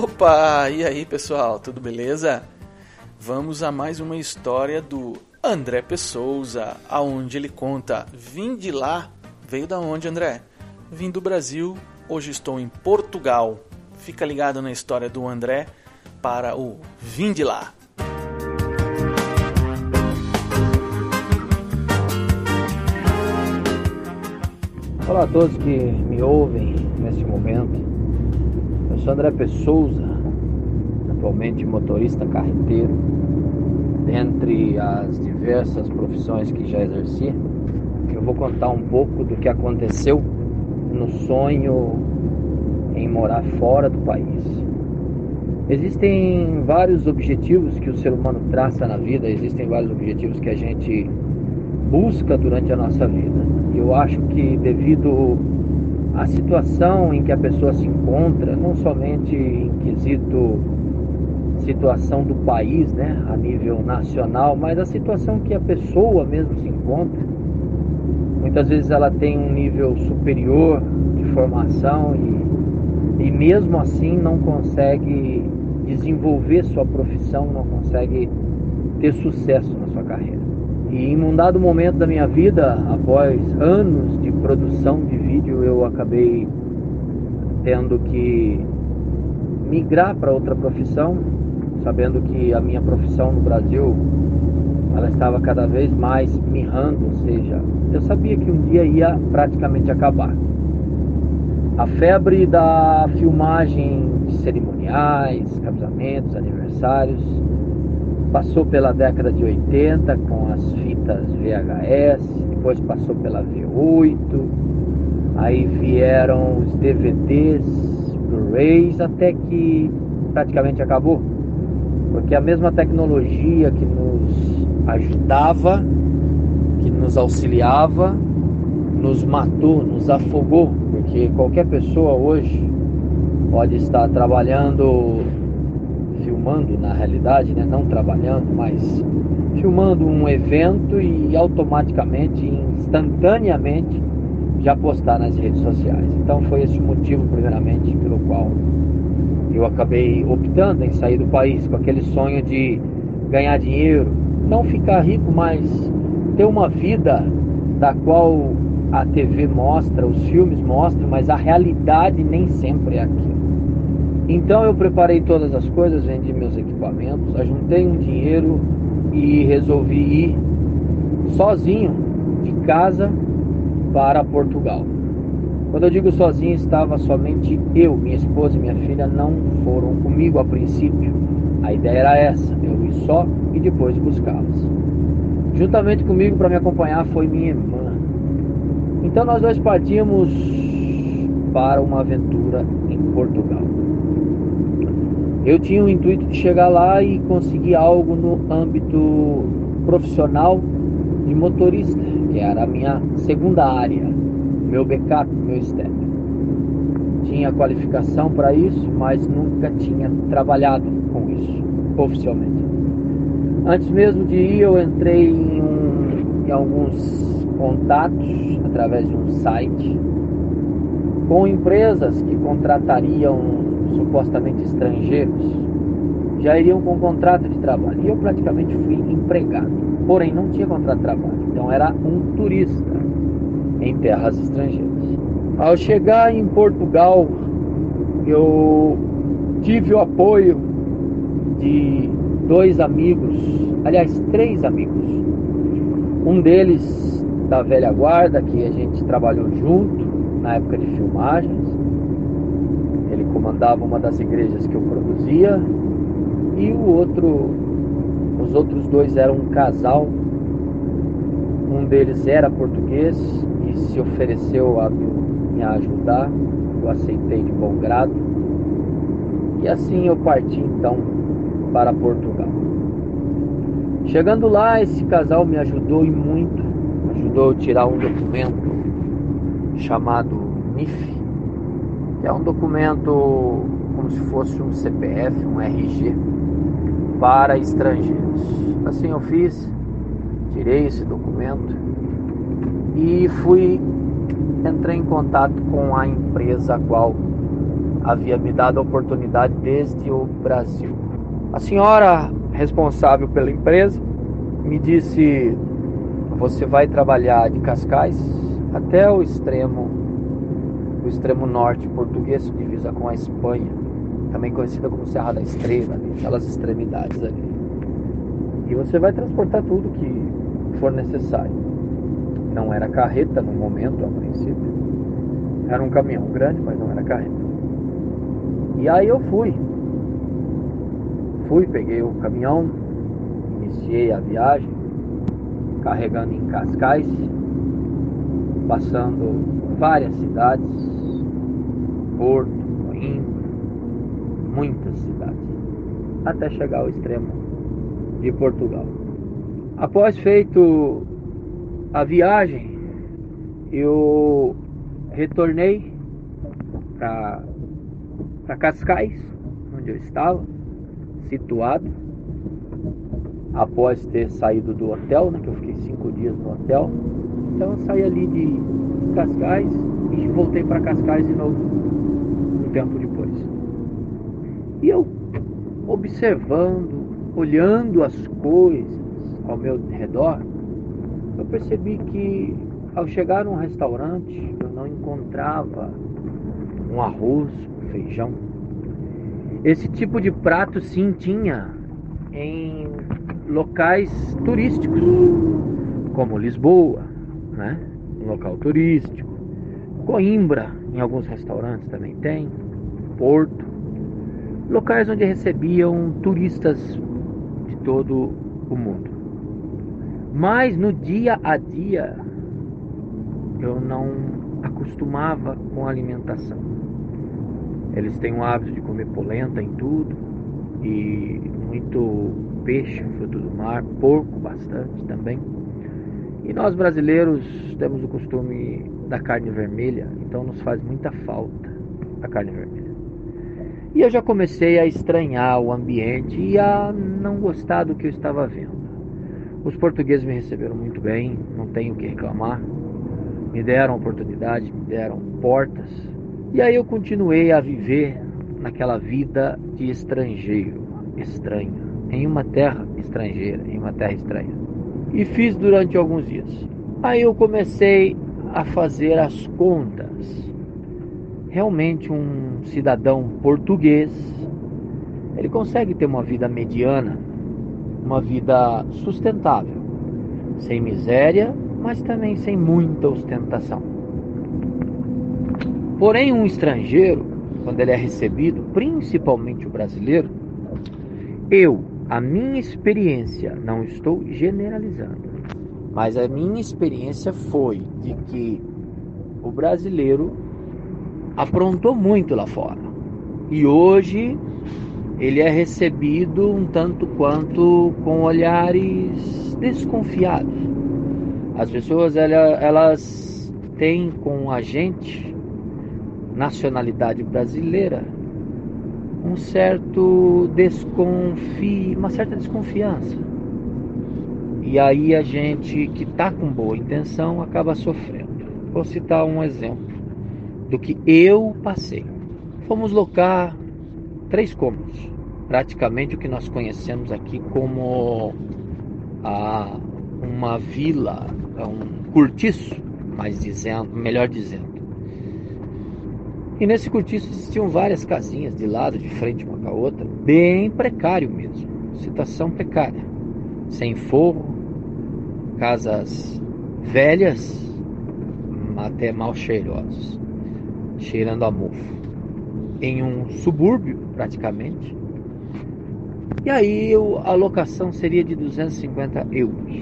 Opa! E aí, pessoal, tudo beleza? Vamos a mais uma história do André Pessouza, aonde ele conta: Vim de lá. Veio da onde, André? Vim do Brasil, hoje estou em Portugal. Fica ligado na história do André para o Vim de lá. Olá a todos que me ouvem neste momento. Eu sou André atualmente motorista carreteiro. Dentre as diversas profissões que já exerci, eu vou contar um pouco do que aconteceu no sonho em morar fora do país. Existem vários objetivos que o ser humano traça na vida, existem vários objetivos que a gente busca durante a nossa vida. Eu acho que devido à situação em que a pessoa se encontra, não somente em quesito situação do país, né, a nível nacional, mas a situação que a pessoa mesmo se encontra. Muitas vezes ela tem um nível superior de formação e, e mesmo assim não consegue desenvolver sua profissão, não consegue ter sucesso na sua carreira. E em um dado momento da minha vida, após anos de produção de vídeo, eu acabei tendo que migrar para outra profissão, sabendo que a minha profissão no Brasil ela estava cada vez mais mirrando, ou seja, eu sabia que um dia ia praticamente acabar. A febre da filmagem de cerimoniais, casamentos, aniversários, passou pela década de 80 com as fitas VHS, depois passou pela V8, aí vieram os DVDs, Blu-rays, até que praticamente acabou. Porque a mesma tecnologia que nos ajudava, que nos auxiliava, nos matou, nos afogou, porque qualquer pessoa hoje pode estar trabalhando filmando na realidade, né? não trabalhando, mas filmando um evento e automaticamente, instantaneamente, já postar nas redes sociais. Então foi esse o motivo, primeiramente, pelo qual eu acabei optando em sair do país com aquele sonho de ganhar dinheiro, não ficar rico, mas ter uma vida da qual a TV mostra, os filmes mostram, mas a realidade nem sempre é aquilo. Então eu preparei todas as coisas, vendi meus equipamentos, ajuntei um dinheiro e resolvi ir sozinho de casa para Portugal. Quando eu digo sozinho, estava somente eu, minha esposa e minha filha não foram comigo a princípio. A ideia era essa, eu ir só e depois buscá-las. Juntamente comigo para me acompanhar foi minha irmã. Então nós dois partimos para uma aventura em Portugal. Eu tinha o intuito de chegar lá e conseguir algo no âmbito profissional de motorista, que era a minha segunda área, meu backup, meu step. Tinha qualificação para isso, mas nunca tinha trabalhado com isso oficialmente. Antes mesmo de ir, eu entrei em, um, em alguns contatos através de um site com empresas que contratariam supostamente estrangeiros já iriam com contrato de trabalho. E eu praticamente fui empregado, porém não tinha contrato de trabalho. Então era um turista em terras estrangeiras. Ao chegar em Portugal, eu tive o apoio de dois amigos, aliás, três amigos. Um deles da velha guarda, que a gente trabalhou junto na época de filmagens comandava uma das igrejas que eu produzia e o outro, os outros dois eram um casal. Um deles era português e se ofereceu a me ajudar. Eu aceitei de bom grado. E assim eu parti então para Portugal. Chegando lá, esse casal me ajudou e muito. Ajudou a tirar um documento chamado NIF, que é um documento como se fosse um CPF, um RG para estrangeiros. Assim eu fiz, tirei esse documento e fui entrei em contato com a empresa a qual havia me dado a oportunidade desde o Brasil. A senhora responsável pela empresa me disse: você vai trabalhar de Cascais até o extremo, o extremo norte português, divisa com a Espanha, também conhecida como Serra da Estrela, aquelas extremidades ali. E você vai transportar tudo que for necessário. Não era carreta no momento, a princípio. Era um caminhão grande, mas não era carreta. E aí eu fui. Fui, peguei o caminhão, iniciei a viagem, carregando em Cascais, passando várias cidades, Porto, muitas cidades, até chegar ao extremo de Portugal. Após feito a viagem, eu retornei para Cascais, onde eu estava, situado, após ter saído do hotel, né, que eu fiquei cinco dias no hotel. Então eu saí ali de Cascais e voltei para Cascais de novo, um tempo depois. E eu observando, olhando as coisas ao meu redor, eu percebi que ao chegar num restaurante eu não encontrava um arroz, feijão. Esse tipo de prato sim tinha em locais turísticos, como Lisboa, né? um local turístico, Coimbra, em alguns restaurantes também tem, Porto, locais onde recebiam turistas de todo o mundo. Mas no dia a dia eu não acostumava com a alimentação. Eles têm o hábito de comer polenta em tudo e muito peixe, fruto do mar, porco bastante também. E nós brasileiros temos o costume da carne vermelha, então nos faz muita falta a carne vermelha. E eu já comecei a estranhar o ambiente e a não gostar do que eu estava vendo. Os portugueses me receberam muito bem, não tenho o que reclamar. Me deram oportunidade, me deram portas e aí eu continuei a viver naquela vida de estrangeiro, estranho, em uma terra estrangeira, em uma terra estranha. E fiz durante alguns dias. Aí eu comecei a fazer as contas. Realmente um cidadão português, ele consegue ter uma vida mediana, uma vida sustentável, sem miséria, mas também sem muita ostentação. Porém, um estrangeiro, quando ele é recebido, principalmente o brasileiro, eu, a minha experiência, não estou generalizando, mas a minha experiência foi de que o brasileiro aprontou muito lá fora. E hoje ele é recebido um tanto quanto com olhares desconfiados. As pessoas elas, têm com a gente nacionalidade brasileira um certo desconfio, uma certa desconfiança. E aí a gente que está com boa intenção acaba sofrendo. Vou citar um exemplo do que eu passei. Fomos locar três cômodos, praticamente o que nós conhecemos aqui como a, uma vila, um cortiço, mais dizendo, melhor dizendo. E nesse cortiço existiam várias casinhas de lado, de frente uma com a outra, bem precário mesmo, situação precária, sem forro, casas velhas, até mal cheirosas, cheirando a mofo, em um subúrbio praticamente. E aí a locação seria de 250 euros,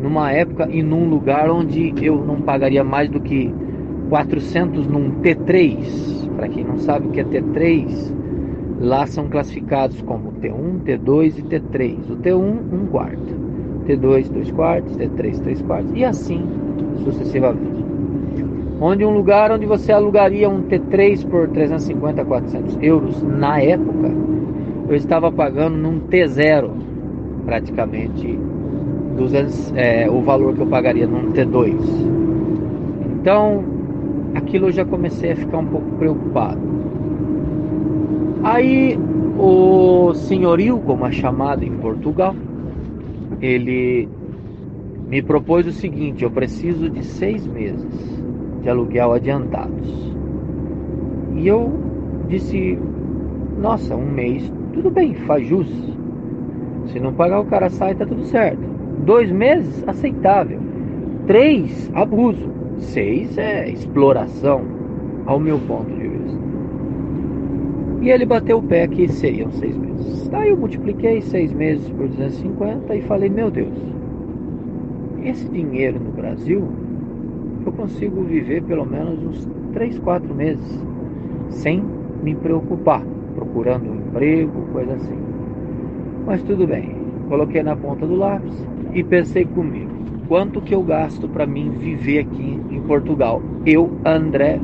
numa época e num lugar onde eu não pagaria mais do que 400 num T3. Para quem não sabe o que é T3, lá são classificados como T1, T2 e T3. O T1, 1 quarto. T2, 2 quartos. T3, 3 quartos. E assim sucessivamente. Onde um lugar onde você alugaria um T3 por 350, 400 euros na época, eu estava pagando num T0 praticamente 200, é, o valor que eu pagaria num T2. Então, aquilo eu já comecei a ficar um pouco preocupado. Aí o senhorio, como é chamado em Portugal, ele me propôs o seguinte: eu preciso de seis meses de aluguel adiantados. E eu disse: nossa, um mês, tudo bem, faz jus. Se não pagar, o cara sai, tá tudo certo. Dois meses, aceitável. Três, abuso. Seis é exploração, ao meu ponto de vista. E ele bateu o pé que seriam seis meses. Aí eu multipliquei seis meses por 250 e falei: meu Deus, esse dinheiro no Brasil, consigo viver pelo menos uns 3, 4 meses sem me preocupar, procurando um emprego, coisa assim. Mas tudo bem, coloquei na ponta do lápis e pensei comigo, quanto que eu gasto para mim viver aqui em Portugal? Eu, André,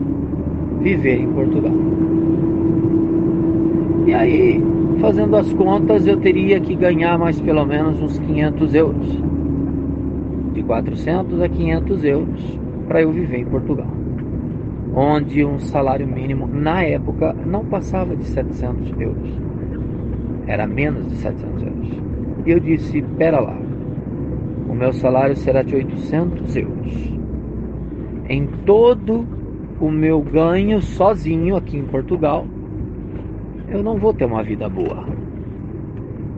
viver em Portugal. E aí, fazendo as contas, eu teria que ganhar mais pelo menos uns 500 euros de 400 a 500 euros para eu viver em Portugal, onde um salário mínimo na época não passava de 700 euros, era menos de 700 euros. E eu disse: pera lá, o meu salário será de 800 euros. Em todo o meu ganho sozinho aqui em Portugal, eu não vou ter uma vida boa.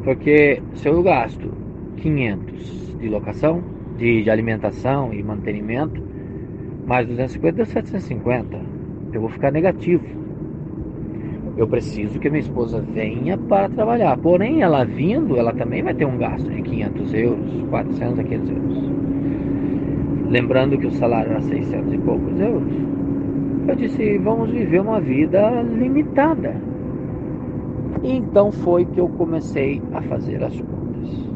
Porque se eu gasto 500 de locação, de, de alimentação e mantenimento, mais 250 deu 750. Eu vou ficar negativo. Eu preciso que minha esposa venha para trabalhar. Porém, ela vindo, ela também vai ter um gasto de 500 euros, 400 a 500 euros. Lembrando que o salário era 600 e poucos euros. Eu disse, vamos viver uma vida limitada. E então foi que eu comecei a fazer as contas.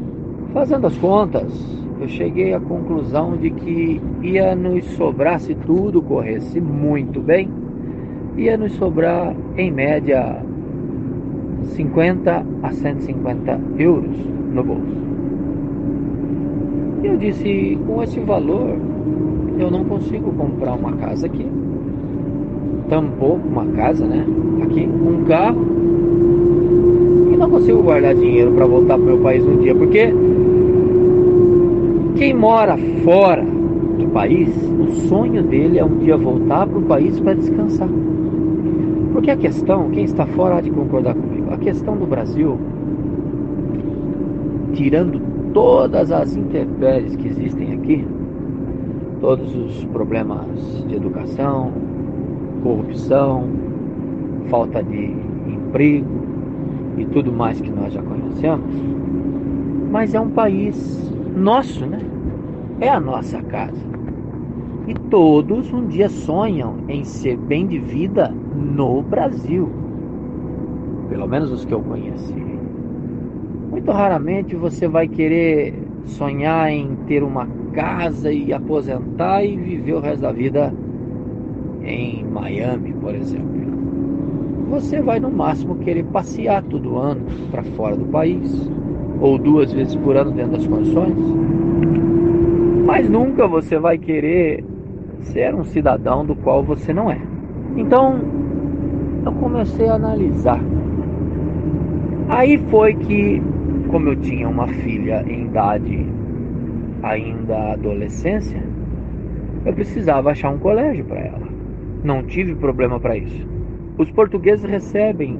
Fazendo as contas, eu cheguei à conclusão de que ia nos sobrar, se tudo corresse muito bem, ia nos sobrar em média 50 a 150 euros no bolso. E eu disse: com esse valor, eu não consigo comprar uma casa aqui, tampouco uma casa, né? Aqui, um carro, e não consigo guardar dinheiro para voltar para o meu país um dia, porque quem mora fora do país, o sonho dele é um dia voltar para o país para descansar. Porque a questão, quem está fora há de concordar comigo, a questão do Brasil, tirando todas as intempéries que existem aqui, todos os problemas de educação, corrupção, falta de emprego e tudo mais que nós já conhecemos, mas é um país nosso, né? É a nossa casa. E todos um dia sonham em ser bem de vida no Brasil. Pelo menos os que eu conheci. Muito raramente você vai querer sonhar em ter uma casa e aposentar e viver o resto da vida em Miami, por exemplo. Você vai no máximo querer passear todo ano para fora do país ou duas vezes por ano dentro das condições, mas nunca você vai querer ser um cidadão do qual você não é. Então, eu comecei a analisar. Aí foi que, como eu tinha uma filha em idade ainda adolescência, eu precisava achar um colégio para ela. Não tive problema para isso. Os portugueses recebem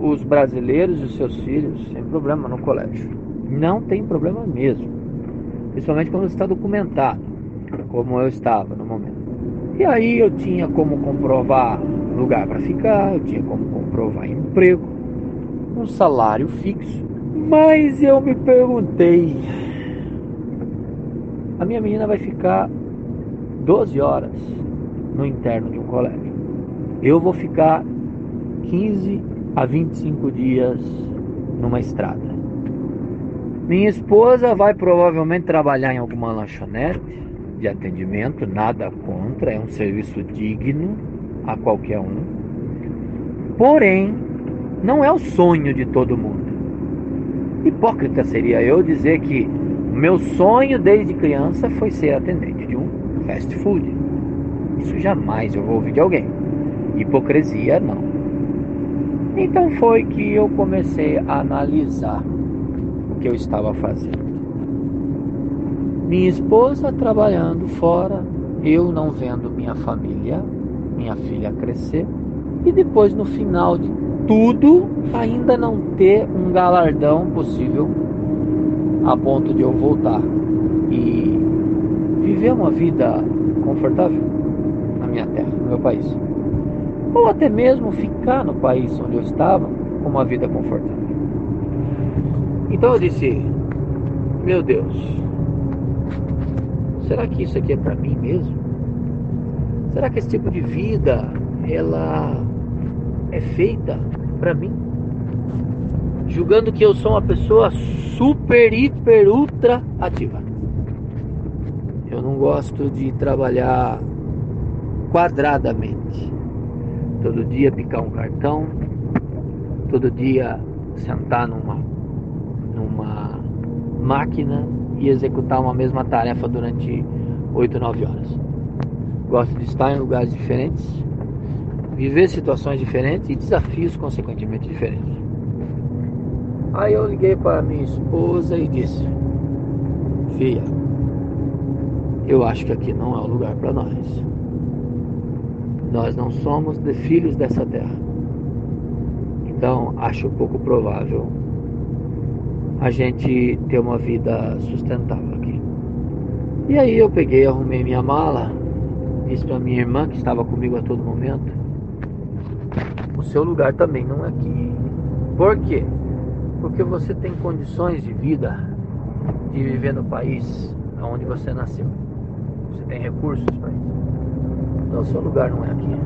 os brasileiros e seus filhos sem problema no colégio. Não tem problema mesmo. Principalmente quando está documentado, como eu estava no momento. E aí eu tinha como comprovar lugar para ficar, eu tinha como comprovar emprego, um salário fixo. Mas eu me perguntei, a minha menina vai ficar 12 horas no interno de um colégio. Eu vou ficar 15 a 25 dias numa estrada. Minha esposa vai provavelmente trabalhar em alguma lanchonete de atendimento, nada contra, é um serviço digno a qualquer um. Porém, não é o sonho de todo mundo. Hipócrita seria eu dizer que meu sonho desde criança foi ser atendente de um fast food. Isso jamais eu vou ouvir de alguém. Hipocrisia não. Então foi que eu comecei a analisar o que eu estava fazendo. Minha esposa trabalhando fora, eu não vendo minha família, minha filha crescer, e depois no final de tudo ainda não ter um galardão possível a ponto de eu voltar e viver uma vida confortável na minha terra, no meu país. Ou até mesmo ficar no país onde eu estava com uma vida confortável. Então eu disse: Meu Deus, será que isso aqui é para mim mesmo? Será que esse tipo de vida ela é feita para mim? Julgando que eu sou uma pessoa super, hiper, ultra ativa. Eu não gosto de trabalhar quadradamente. Todo dia picar um cartão, todo dia sentar numa, numa máquina e executar uma mesma tarefa durante 8, 9 horas. Gosto de estar em lugares diferentes, viver situações diferentes e desafios consequentemente diferentes. Aí eu liguei para minha esposa e disse: Filha, eu acho que aqui não é o lugar para nós. Nós não somos de filhos dessa terra. Então, acho pouco provável a gente ter uma vida sustentável aqui. E aí eu peguei, arrumei minha mala, disse para minha irmã que estava comigo a todo momento: o seu lugar também não é aqui. Por quê? Porque você tem condições de vida de viver no país onde você nasceu. Você tem recursos para isso. Então, o seu lugar não é aqui.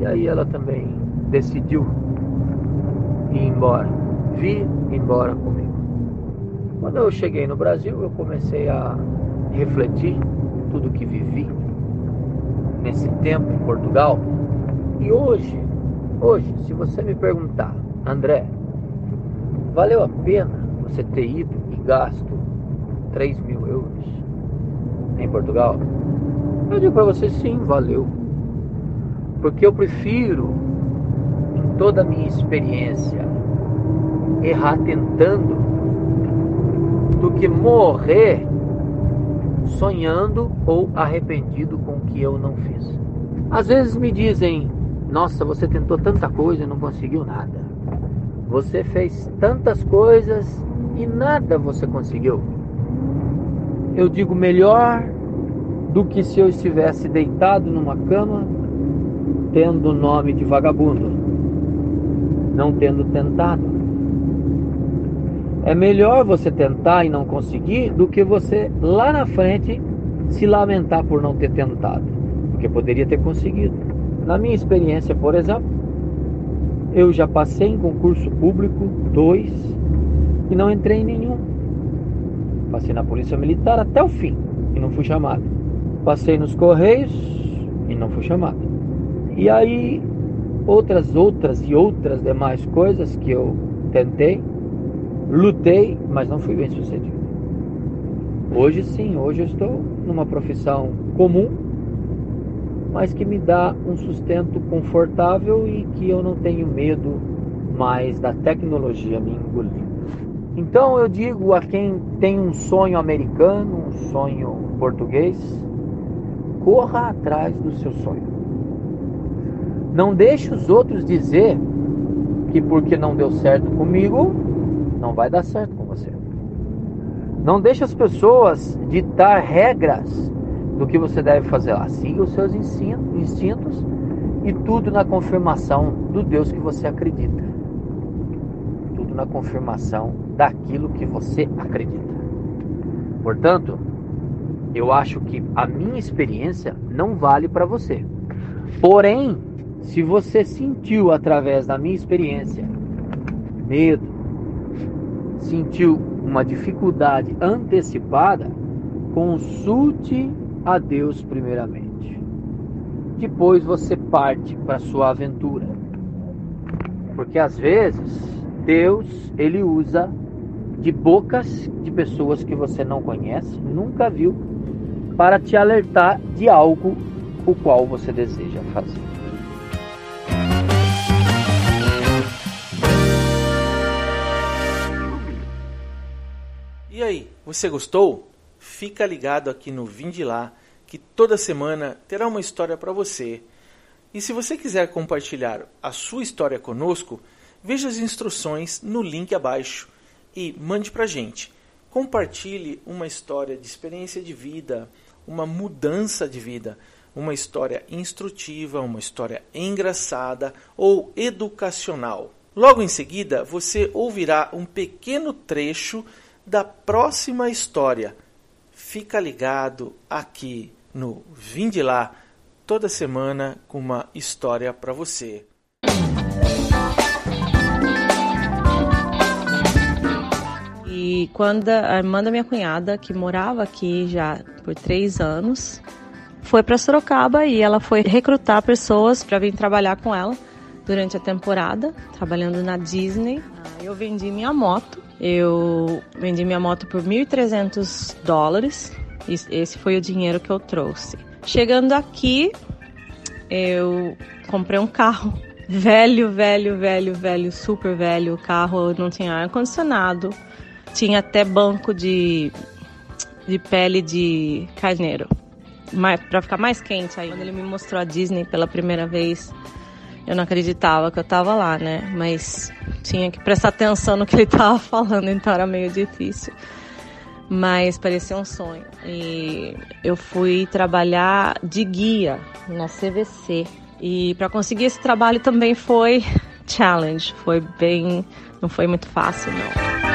E aí ela também decidiu ir embora, vir embora comigo. Quando eu cheguei no Brasil, eu comecei a refletir tudo que vivi nesse tempo em Portugal. E hoje, hoje, se você me perguntar, André, valeu a pena você ter ido e gasto 3 mil euros em Portugal? Eu digo para você sim, valeu. Porque eu prefiro, em toda a minha experiência, errar tentando do que morrer sonhando ou arrependido com o que eu não fiz. Às vezes me dizem: Nossa, você tentou tanta coisa e não conseguiu nada. Você fez tantas coisas e nada você conseguiu. Eu digo: melhor do que se eu estivesse deitado numa cama, tendo o nome de vagabundo, não tendo tentado. É melhor você tentar e não conseguir do que você lá na frente se lamentar por não ter tentado, porque poderia ter conseguido. Na minha experiência, por exemplo, eu já passei em concurso público dois e não entrei em nenhum. Passei na Polícia Militar até o fim e não fui chamado. Passei nos Correios e não fui chamado. E aí, outras, outras e outras demais coisas que eu tentei, lutei, mas não fui bem sucedido. Hoje sim, hoje eu estou numa profissão comum, mas que me dá um sustento confortável e que eu não tenho medo mais da tecnologia me engolindo. Então eu digo a quem tem um sonho americano, um sonho português, corra atrás do seu sonho. Não deixe os outros dizer que porque não deu certo comigo, não vai dar certo com você. Não deixe as pessoas ditar regras do que você deve fazer lá. Siga os seus instintos e tudo na confirmação do Deus que você acredita. Tudo na confirmação daquilo que você acredita. Portanto, eu acho que a minha experiência não vale para você. Porém, se você sentiu através da minha experiência medo, sentiu uma dificuldade antecipada, consulte a Deus primeiramente. Depois você parte para sua aventura. Porque às vezes Deus ele usa de bocas de pessoas que você não conhece, nunca viu, para te alertar de algo o qual você deseja fazer. E aí, você gostou? Fica ligado aqui no Vim de Lá, que toda semana terá uma história para você. E se você quiser compartilhar a sua história conosco, veja as instruções no link abaixo e mande para gente. Compartilhe uma história de experiência de vida, uma mudança de vida, uma história instrutiva, uma história engraçada ou educacional. Logo em seguida, você ouvirá um pequeno trecho da próxima história. Fica ligado aqui no Vim de Lá, toda semana com uma história para você. E quando a irmã da minha cunhada, que morava aqui já por três anos, foi para Sorocaba e ela foi recrutar pessoas para vir trabalhar com ela durante a temporada, trabalhando na Disney. Eu vendi minha moto eu vendi minha moto por 1.300 dólares. Esse foi o dinheiro que eu trouxe. Chegando aqui, eu comprei um carro velho, velho, velho, velho, super velho. O carro não tinha ar condicionado, tinha até banco de, de pele de carneiro, para ficar mais quente aí. Quando ele me mostrou a Disney pela primeira vez, eu não acreditava que eu tava lá, né? Mas tinha que prestar atenção no que ele tava falando, então era meio difícil. Mas parecia um sonho. E eu fui trabalhar de guia na CVC. E para conseguir esse trabalho também foi challenge, foi bem, não foi muito fácil não.